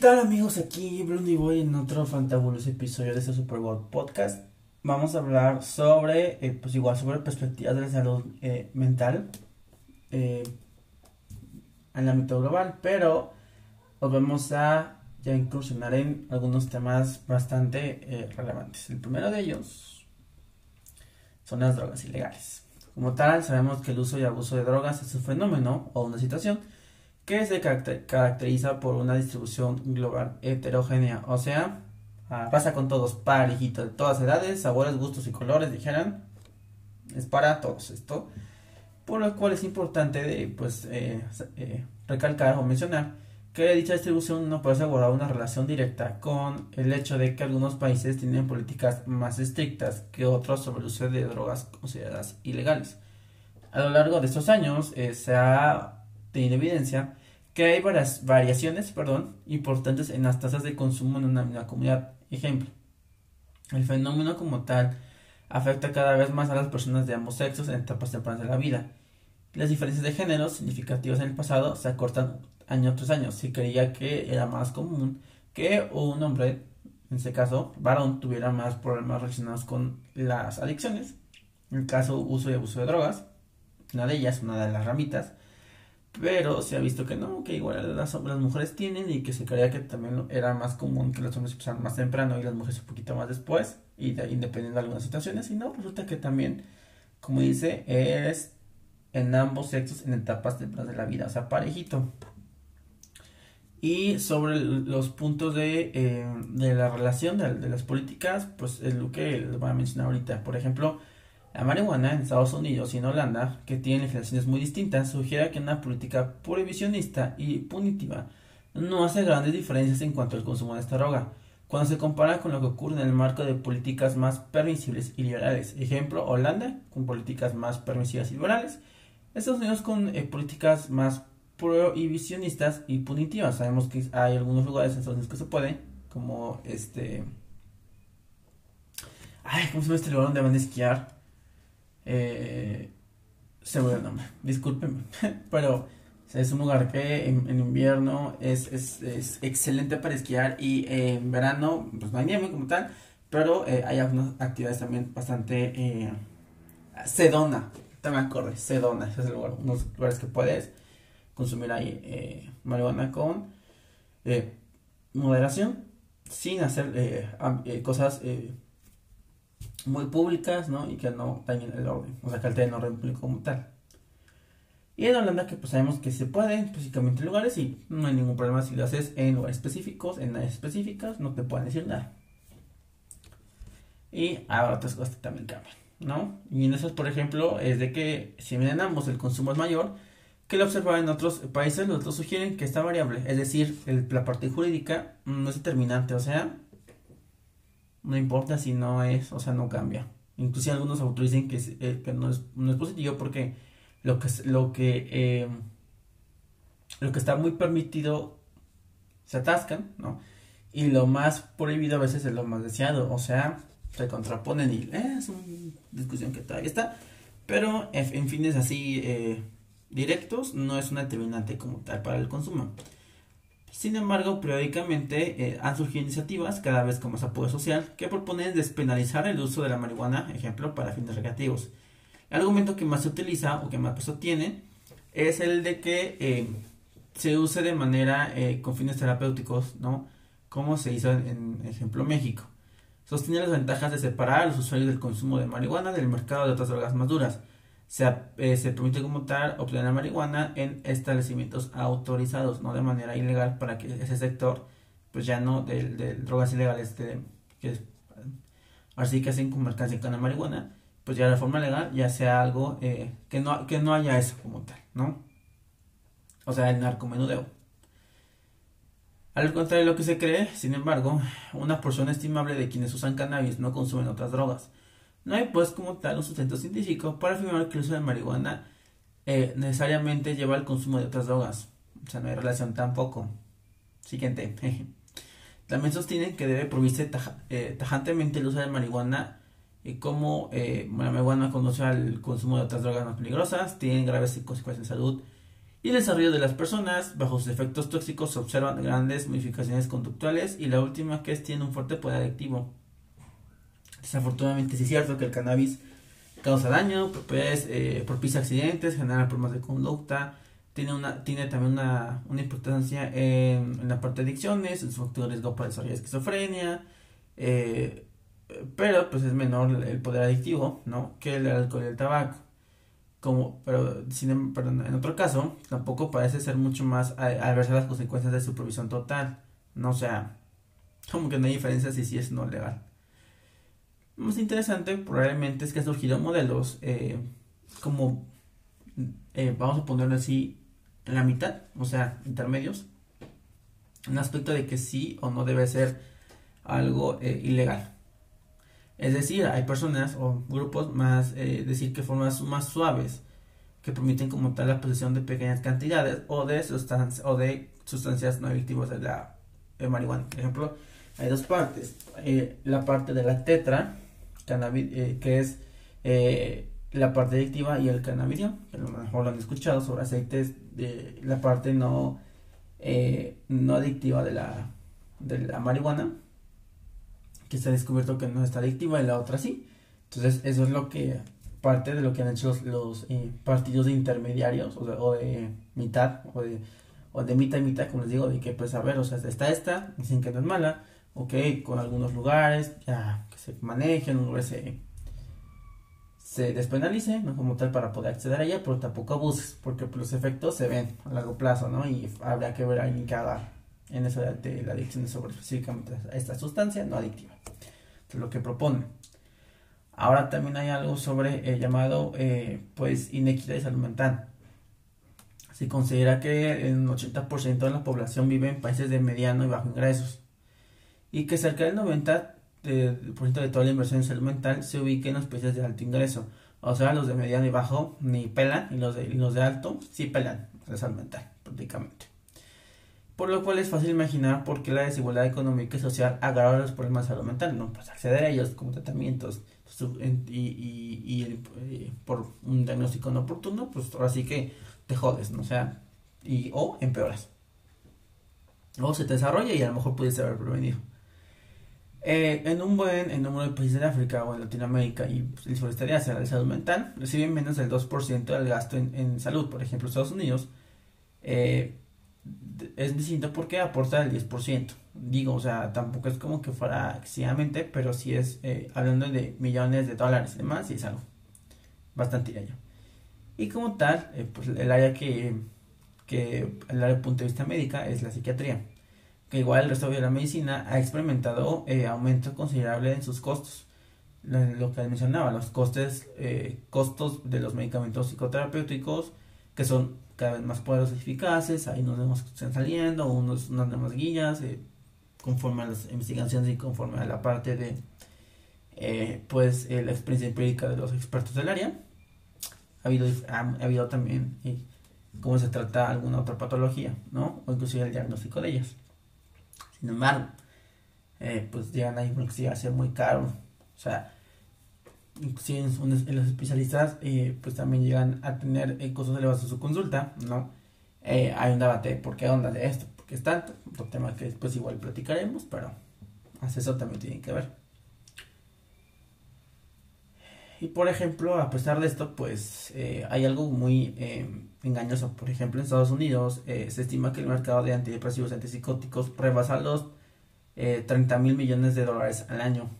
tal amigos? Aquí Bruno y voy en otro fantabuloso episodio de este Super Bowl Podcast. Vamos a hablar sobre, eh, pues igual, sobre perspectivas de la salud eh, mental eh, en el ámbito global, pero nos vamos a ya incursionar en algunos temas bastante relevantes. El primero de ellos son las drogas ilegales. Como tal, sabemos que el uso y abuso de drogas es un fenómeno o una situación que se caracteriza por una distribución global heterogénea, o sea, ah, pasa con todos, parejito, de todas edades, sabores, gustos y colores, dijeran, es para todos esto, por lo cual es importante de, pues, eh, eh, recalcar o mencionar que dicha distribución no puede asegurar una relación directa con el hecho de que algunos países tienen políticas más estrictas que otros sobre el uso de drogas consideradas ilegales. A lo largo de estos años eh, se ha tenido evidencia que hay variaciones perdón, importantes en las tasas de consumo en una comunidad. Ejemplo, el fenómeno como tal afecta cada vez más a las personas de ambos sexos en etapas tempranas de la vida. Las diferencias de género significativas en el pasado se acortan año tras año. Se creía que era más común que un hombre, en este caso varón, tuviera más problemas relacionados con las adicciones. En el caso uso y abuso de drogas, una de ellas, una de las ramitas, pero se ha visto que no, que igual las, las mujeres tienen y que se creía que también era más común que los hombres empezaran más temprano y las mujeres un poquito más después, y de, independiendo de algunas situaciones, y no, resulta que también, como dice, es en ambos sexos en etapas tempranas de la vida, o sea, parejito. Y sobre los puntos de, eh, de la relación de, de, las políticas, pues es lo que les voy a mencionar ahorita. Por ejemplo, la marihuana en Estados Unidos y en Holanda, que tienen legislaciones muy distintas, sugiere que una política prohibicionista y punitiva no hace grandes diferencias en cuanto al consumo de esta droga, cuando se compara con lo que ocurre en el marco de políticas más permisibles y liberales. Ejemplo, Holanda con políticas más permisivas y liberales, Estados Unidos con eh, políticas más prohibicionistas y punitivas. Sabemos que hay algunos lugares en Estados Unidos que se puede, como este... Ay, ¿cómo se llama este lugar donde van a esquiar? Eh, se me el nombre, discúlpenme, pero es un lugar que en, invierno es, es, excelente para esquiar y en verano pues no hay nieve como tal, pero eh, hay algunas actividades también bastante eh, sedona, también acorde, sedona, ese es el lugar, unos lugares que puedes consumir ahí eh, marihuana con moderación, sin hacer cosas muy públicas, ¿no? Y que no dañen el orden, o sea, que alteren el orden público como tal. Y en Holanda que pues sabemos que se puede, específicamente en lugares y no hay ningún problema si lo haces en lugares específicos, en áreas específicas, no te pueden decir nada. Y ahora otras cosas también cambian, ¿no? Y en eso, por ejemplo, es de que si bien en ambos el consumo es mayor, que lo observa en otros países, los otros sugieren que está variable, es decir, la parte jurídica no es determinante, o sea, no importa si no es, o sea, no cambia. Inclusive algunos autores dicen que, eh, que no, es, no, es, positivo porque lo que, lo que, eh, lo que está muy permitido se atascan, ¿no? Y lo más prohibido a veces es lo más deseado, o sea, se contraponen y eh, es una discusión que todavía está, pero en, fines así directos no es una determinante como tal para el consumo. Sin embargo, periódicamente eh, han surgido iniciativas, cada vez con más apoyo social, que proponen despenalizar el uso de la marihuana, ejemplo, para fines recreativos. El argumento que más se utiliza o que más peso tiene es el de que eh, se use de manera eh, con fines terapéuticos, ¿no? Como se hizo en, ejemplo, México. Sostiene las ventajas de separar a los usuarios del consumo de marihuana del mercado de otras drogas más duras se, eh, se permite como tal obtener la marihuana en establecimientos autorizados, no de manera ilegal, para que ese sector, pues ya no de, drogas ilegales, de, que así que hacen mercancía con la marihuana, pues ya de forma legal ya sea algo eh, que, no, que no haya eso como tal, ¿no? O sea, el narcomenudeo. Al contrario de lo que se cree, sin embargo, una porción estimable de quienes usan cannabis no consumen otras drogas no hay pues como tal un sustento científico para afirmar que el uso de marihuana eh, necesariamente lleva al consumo de otras drogas. O sea, no hay relación tampoco. Siguiente. También sostienen que debe prohibirse eh, tajantemente el uso de marihuana y como eh, la marihuana conduce al consumo de otras drogas más peligrosas, tienen graves consecuencias en salud Y el desarrollo de las personas, bajo sus efectos tóxicos, se observan grandes modificaciones conductuales. Y la última que es tiene un fuerte poder adictivo. Desafortunadamente sí es cierto que el cannabis causa daño, pues, eh, propicia accidentes, genera problemas de conducta, tiene, una, tiene también una, una importancia en, la parte de adicciones, en su factor de riesgo para desarrollar esquizofrenia, eh, pero pues es menor el poder adictivo, ¿no? Que el alcohol y el tabaco como, pero, sin, em, en otro caso, tampoco parece ser mucho más adversa las consecuencias de su provisión total. No, sea, como que no hay diferencia si sí es no legal. Más interesante probablemente es que han surgido modelos eh, como, eh, vamos a ponerlo así, en la mitad, o sea, intermedios, un aspecto de que sí o no debe ser algo eh, ilegal. Es decir, hay personas o grupos más, decir que formas más suaves que permiten como tal la posesión de pequeñas cantidades o de, sustancias o de sustancias no adictivas de la marihuana. Por ejemplo, hay dos partes. La parte de la tetra, eh, que es la parte adictiva, y el cannabidiol, que a lo mejor lo han escuchado sobre aceites de la parte no, no adictiva de la, de la marihuana que se ha descubierto que no está adictiva y la otra sí. Entonces, eso es lo que, parte de lo que han hecho los, eh, partidos de intermediarios, o de, mitad, o de, o de mitad y mitad, como les digo, de que, pues, a ver, o sea, está esta, dicen que no es mala, ok, con algunos lugares, ya, que se manejen, un lugar se, se despenalice, ¿no? Como tal, para poder acceder a ella, pero tampoco abuses, porque pues, los efectos se ven a largo plazo, ¿no? Y habría que ver ahí cada en eso de la adicción sobre específicamente esta sustancia no adictiva. es lo que propone. Ahora también hay algo sobre el llamado eh, pues inequidad de salud mental. Se considera que un 80% de la población vive en países de mediano y bajo ingresos y que cerca del 90% de toda la inversión en salud mental se ubica en los países de alto ingreso. O sea, los de mediano y bajo ni pelan y los de, y los de alto sí pelan la salud mental prácticamente por lo cual es fácil imaginar por qué la desigualdad económica y social agrava los problemas de salud mental, ¿no? Pues acceder a ellos como tratamientos y, eh, por un diagnóstico no oportuno, pues ahora sí que te jodes. O sea, y, o empeoras. O se te desarrolla y a lo mejor pudiste haber prevenido. Eh, en un buen número de países de África o en Latinoamérica y el sureste de Asia, la salud mental reciben menos del 2% del gasto en, en, salud. Por ejemplo, Estados Unidos eh, es distinto porque aporta el 10%. Digo, o sea, tampoco es como que fuera excesivamente, pero sí es eh, hablando de millones de dólares y demás, y es algo bastante allá. Y como tal, eh, pues el área que, que, el área punto de vista médica es la psiquiatría, que igual el resto de la medicina ha experimentado eh, aumento considerable en sus costos. Lo, que mencionaba, los costes, eh, costos de los medicamentos psicoterapéuticos, que son cada vez más poderosos y eficaces, ahí nos vemos que están saliendo, unos, unas nuevas guías, eh, conforme a las investigaciones y conforme a la parte de eh, pues eh, la experiencia empírica de los expertos del área. Ha habido, ha, habido también cómo se trata alguna otra patología, ¿no? O inclusive el diagnóstico de ellas. Sin embargo, pues llegan ahí porque va a ser muy caro. O sea, si en, los especialistas eh, pues también llegan a tener eh, costos elevados en su consulta, ¿no? Eh, hay un debate, ¿por qué onda de esto? ¿Por qué es tanto? Otro tema que después igual platicaremos, pero eso también tiene que ver. Y por ejemplo, a pesar de esto, pues hay algo muy engañoso. Por ejemplo, en Estados Unidos se estima que el mercado de antidepresivos y antipsicóticos rebasa los 30 mil millones de dólares al año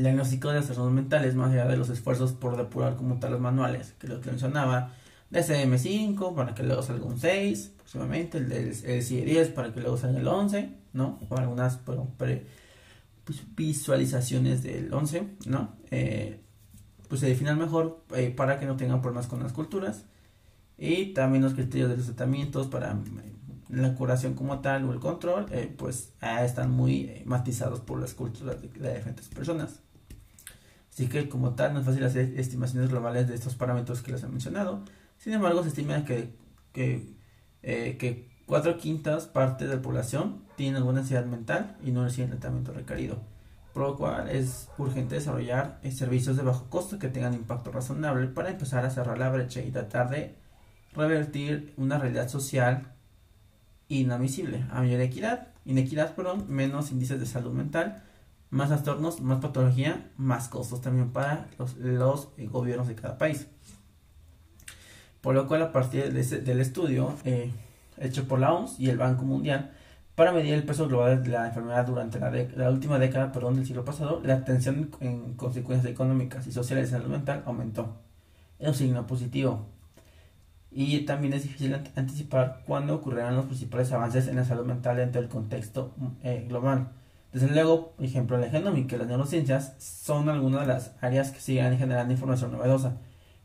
el diagnóstico de trastornos mentales, más allá de los esfuerzos por depurar como tal los manuales, que lo que mencionaba, DSM-5 para que luego salga un 6, próximamente, el del CIE-10 para que luego salga el 11, ¿no? O algunas pues, visualizaciones del 11, ¿no? Eh, pues se definan mejor eh, para que no tengan problemas con las culturas y también los criterios de los tratamientos para eh, la curación como tal o el control, pues están muy matizados por las culturas de, diferentes personas. Así que como tal no es fácil hacer estimaciones globales de estos parámetros que les he mencionado. Sin embargo, se estima que, que, eh, cuatro quintas partes de la población tienen alguna ansiedad mental y no reciben tratamiento requerido. Por lo cual es urgente desarrollar eh, servicios de bajo costo que tengan impacto razonable para empezar a cerrar la brecha y tratar de revertir una realidad social inadmisible. A mayor equidad, inequidad, perdón, menos índices de salud mental, más trastornos, más patología, más costos también para los, eh, gobiernos de cada país. Por lo cual, a partir del estudio eh, hecho por la OMS y el Banco Mundial, para medir el peso global de la enfermedad durante la, la última década perdón, del siglo pasado, la atención en consecuencias económicas y sociales de salud mental aumentó. Es un signo positivo. Y también es difícil anticipar cuándo ocurrirán los principales avances en la salud mental dentro del contexto eh, global. Desde luego, por ejemplo, la genómica y las neurociencias son algunas de las áreas que siguen generando información novedosa,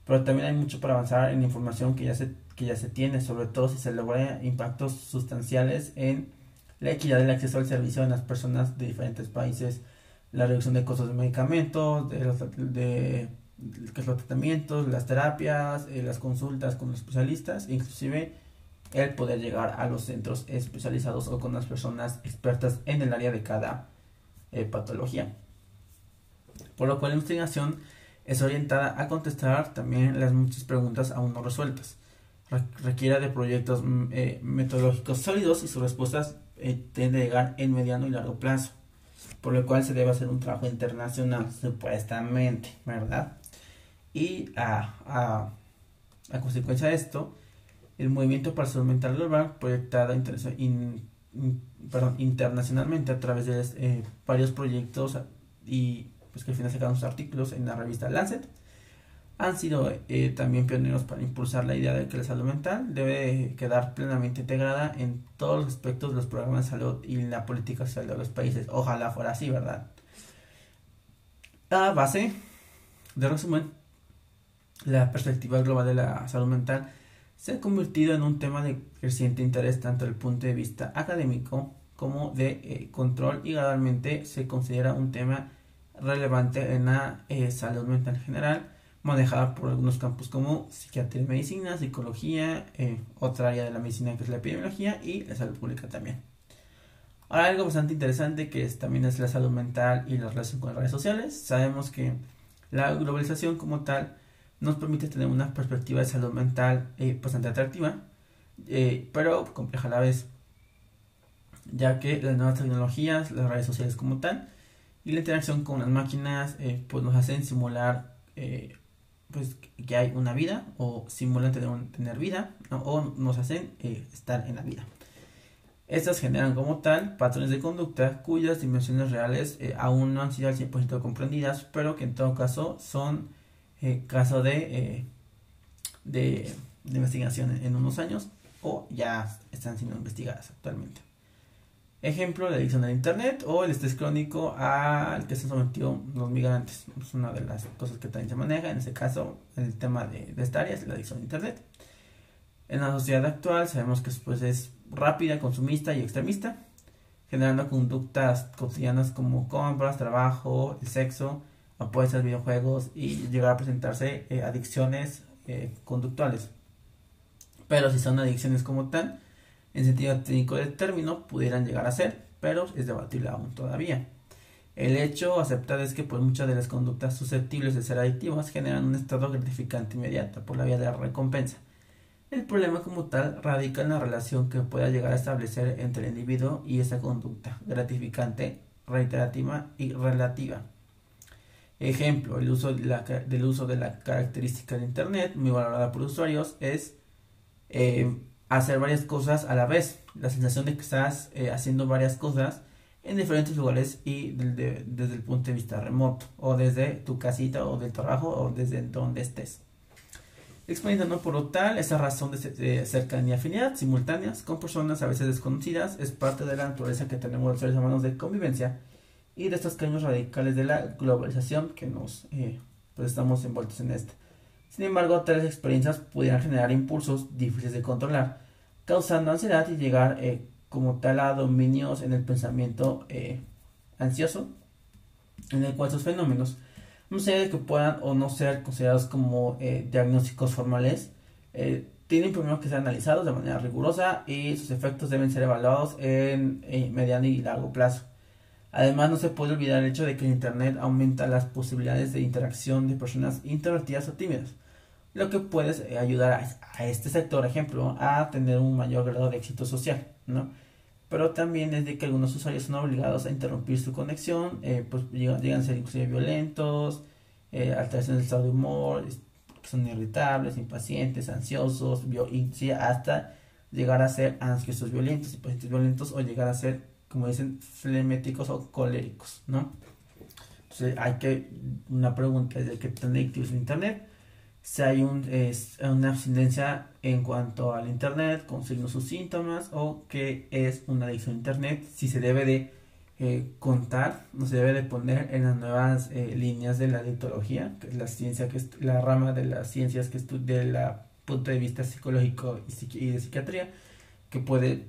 pero también hay mucho para avanzar en información que ya se, que ya se tiene, sobre todo si se logra impactos sustanciales en la equidad del acceso al servicio en las personas de diferentes países, la reducción de costos de medicamentos, de de, los tratamientos, las terapias, eh, las consultas con los especialistas, inclusive el poder llegar a los centros especializados o con las personas expertas en el área de cada eh, patología. Por lo cual la investigación es orientada a contestar también las muchas preguntas aún no resueltas. requiere de proyectos mm, eh, metodológicos sólidos y sus respuestas tienden a llegar en mediano y largo plazo. Por lo cual se debe hacer un trabajo internacional, supuestamente, ¿verdad? Y a, a, a consecuencia de esto, el movimiento para salud mental global, proyectado internacionalmente a través de eh, varios proyectos y pues que al final sacaron sus artículos en la revista Lancet, han sido eh, también pioneros para impulsar la idea de que la salud mental debe quedar plenamente integrada en todos los aspectos de los programas de salud y la política social de los países. Ojalá fuera así, ¿verdad? A base de resumen, la perspectiva global de la salud mental se ha convertido en un tema de creciente interés tanto desde el punto de vista académico como de eh, control y gradualmente se considera un tema relevante en la eh, salud mental general manejada por algunos campos como psiquiatría y medicina, psicología, eh, otra área de la medicina que es la epidemiología y la salud pública también. Ahora algo bastante interesante que es, también es la salud mental y la relación con las redes sociales. Sabemos que la globalización como tal nos permite tener una perspectiva de salud mental eh, bastante atractiva, eh, pero compleja a la vez, ya que las nuevas tecnologías, las redes sociales como tal, y la interacción con las máquinas, eh, pues nos hacen simular pues que hay una vida o simulan tener, tener vida o nos hacen estar en la vida. Estas generan como tal patrones de conducta cuyas dimensiones reales aún no han sido al 100% comprendidas, pero que en todo caso son eh, caso de, eh, de, investigación en unos años o ya están siendo investigadas actualmente. Ejemplo, la adicción al Internet o el estrés crónico al que se sometió los migrantes. Es una de las cosas que también se maneja. En este caso, el tema de, de esta área es la adicción a Internet. En la sociedad actual sabemos que pues, es rápida, consumista y extremista, generando conductas cotidianas como compras, trabajo, el sexo, apuestas, videojuegos y llegar a presentarse eh, adicciones eh, conductuales. Pero si son adicciones como tal, en sentido técnico del término, pudieran llegar a ser, pero es debatible aún todavía. El hecho aceptado es que pues, muchas de las conductas susceptibles de ser adictivas generan un estado gratificante inmediato por la vía de la recompensa. El problema como tal radica en la relación que pueda llegar a establecer entre el individuo y esa conducta gratificante, reiterativa y relativa. Ejemplo, el uso de la, del uso de la característica de Internet, muy valorada por usuarios, es eh, hacer varias cosas a la vez. La sensación de que estás eh, haciendo varias cosas en diferentes lugares y desde el punto de vista remoto, o desde tu casita o del trabajo o desde donde estés. Experimentando por lo tal, esa razón de, de cercanía y afinidad simultáneas con personas a veces desconocidas es parte de la naturaleza que tenemos los seres humanos de convivencia y de estos cambios radicales de la globalización que nos eh, pues estamos envueltos en este. Sin embargo, tales experiencias pudieran generar impulsos difíciles de controlar, causando ansiedad y llegar eh, como tal a dominios en el pensamiento eh, ansioso, en el cual esos fenómenos, no sé que puedan o no ser considerados como diagnósticos formales, tienen primero que ser analizados de manera rigurosa y sus efectos deben ser evaluados en mediano y largo plazo. Además, no se puede olvidar el hecho de que el Internet aumenta las posibilidades de interacción de personas introvertidas o tímidas, lo que puede ayudar a, este sector, ejemplo, a tener un mayor grado de éxito social, ¿no? Pero también es de que algunos usuarios son obligados a interrumpir su conexión, eh, pues llegan, a ser inclusive violentos, eh, alteraciones del estado de humor, son irritables, impacientes, ansiosos, hasta llegar a ser ansiosos violentos, impacientes violentos o llegar a ser, como dicen, fleméticos o coléricos, ¿no? Entonces hay que, una pregunta es de qué tan adictivo es el Internet, si hay un, una abstinencia en cuanto al Internet, con signos sus síntomas o qué es una adicción a Internet, si se debe de eh, contar, no se debe de poner en las nuevas eh, líneas de la dietología, que es la ciencia que es la rama de las ciencias que estudia la punto de vista psicológico y, de psiquiatría, que puede,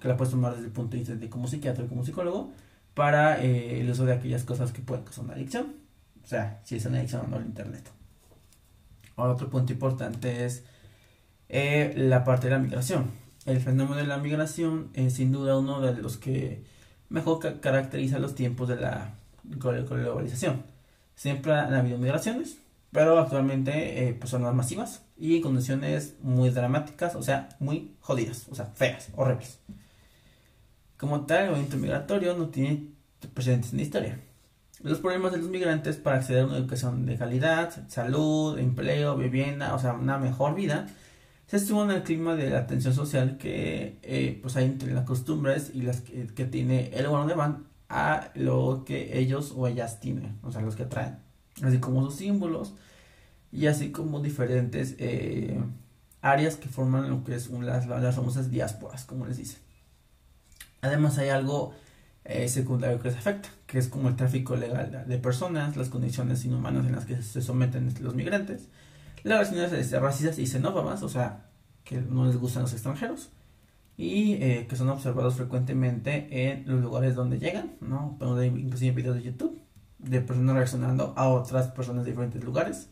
que la puedes tomar desde el punto de vista de como psiquiatra y como psicólogo, para eh, el uso de aquellas cosas que pueden que son adicción, o sea, si es una adicción o no al internet. Ahora, otro punto importante es la parte de la migración. El fenómeno de la migración es sin duda uno de los que mejor caracteriza los tiempos de la globalización. Siempre han habido migraciones, pero actualmente eh, pues son más masivas y condiciones muy dramáticas, o sea, muy jodidas, o sea, feas, horribles. Como tal, el movimiento migratorio no tiene precedentes en la historia. Los problemas de los migrantes para acceder a una educación de calidad, salud, empleo, vivienda, o sea, una mejor vida, se estuvo en el clima de la tensión social que eh, pues hay entre las costumbres y las que, tiene el lugar donde van a lo que ellos o ellas tienen, o sea, los que traen, así como sus símbolos y así como diferentes eh, áreas que forman lo que es las, las famosas diásporas, como les dicen. Además hay algo eh, secundario que les afecta, que es como el tráfico legal de personas, las condiciones inhumanas en las que se someten los migrantes, las relaciones racistas y xenófobas, o sea, que no les gustan los extranjeros y eh, que son observados frecuentemente en los lugares donde llegan, ¿no? Inclusive en videos de YouTube de personas reaccionando a otras personas de diferentes lugares,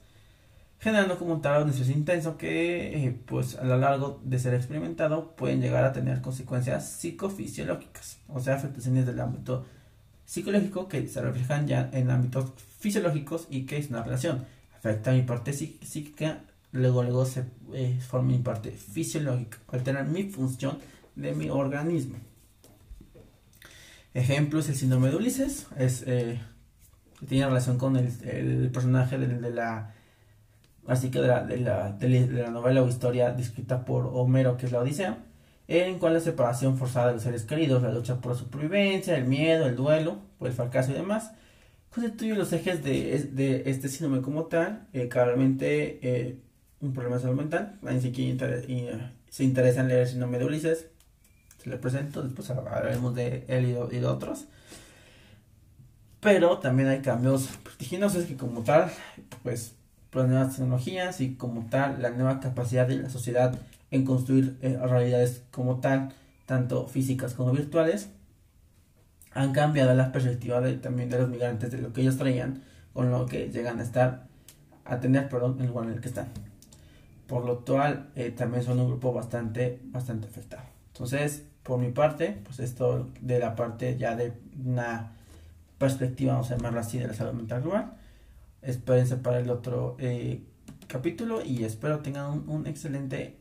generando como un un intenso que, eh, pues, a lo largo de ser experimentado, pueden llegar a tener consecuencias psicofisiológicas, o sea, afectaciones del ámbito psicológico que se reflejan ya en ámbitos fisiológicos y que es una relación afecta mi parte psíquica, luego, luego se eh, forma mi parte fisiológica, altera mi función de mi organismo. Ejemplo es el síndrome de Ulises, es, eh, tiene relación con el, personaje de, la así que de la, de la, de, la, novela o historia descrita por Homero, que es la Odisea, en cual la separación forzada de los seres queridos, la lucha por la supervivencia, el miedo, el duelo, por el fracaso y demás, constituye los ejes de, de este síndrome como tal, eh, claramente eh, un problema de salud mental. Se interesa en leer el síndrome de Ulises, se le presento, después hablaremos de él y de, otros. Pero también hay cambios vertiginosos que como tal, pues, las nuevas tecnologías y como tal, la nueva capacidad de la sociedad en construir eh, realidades como tal, tanto físicas como virtuales, han cambiado la perspectiva de, también de los migrantes, de lo que ellos traían, con lo que llegan a estar, a tener, perdón, el lugar en el que están. Por lo cual, eh, también son un grupo bastante, bastante afectado. Entonces, por mi parte, pues esto de la parte ya de una perspectiva, vamos a llamarlo así, de la salud mental global. Espérense para el otro eh, capítulo y espero tengan un, un excelente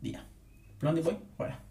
día. Blondie Boy, fuera.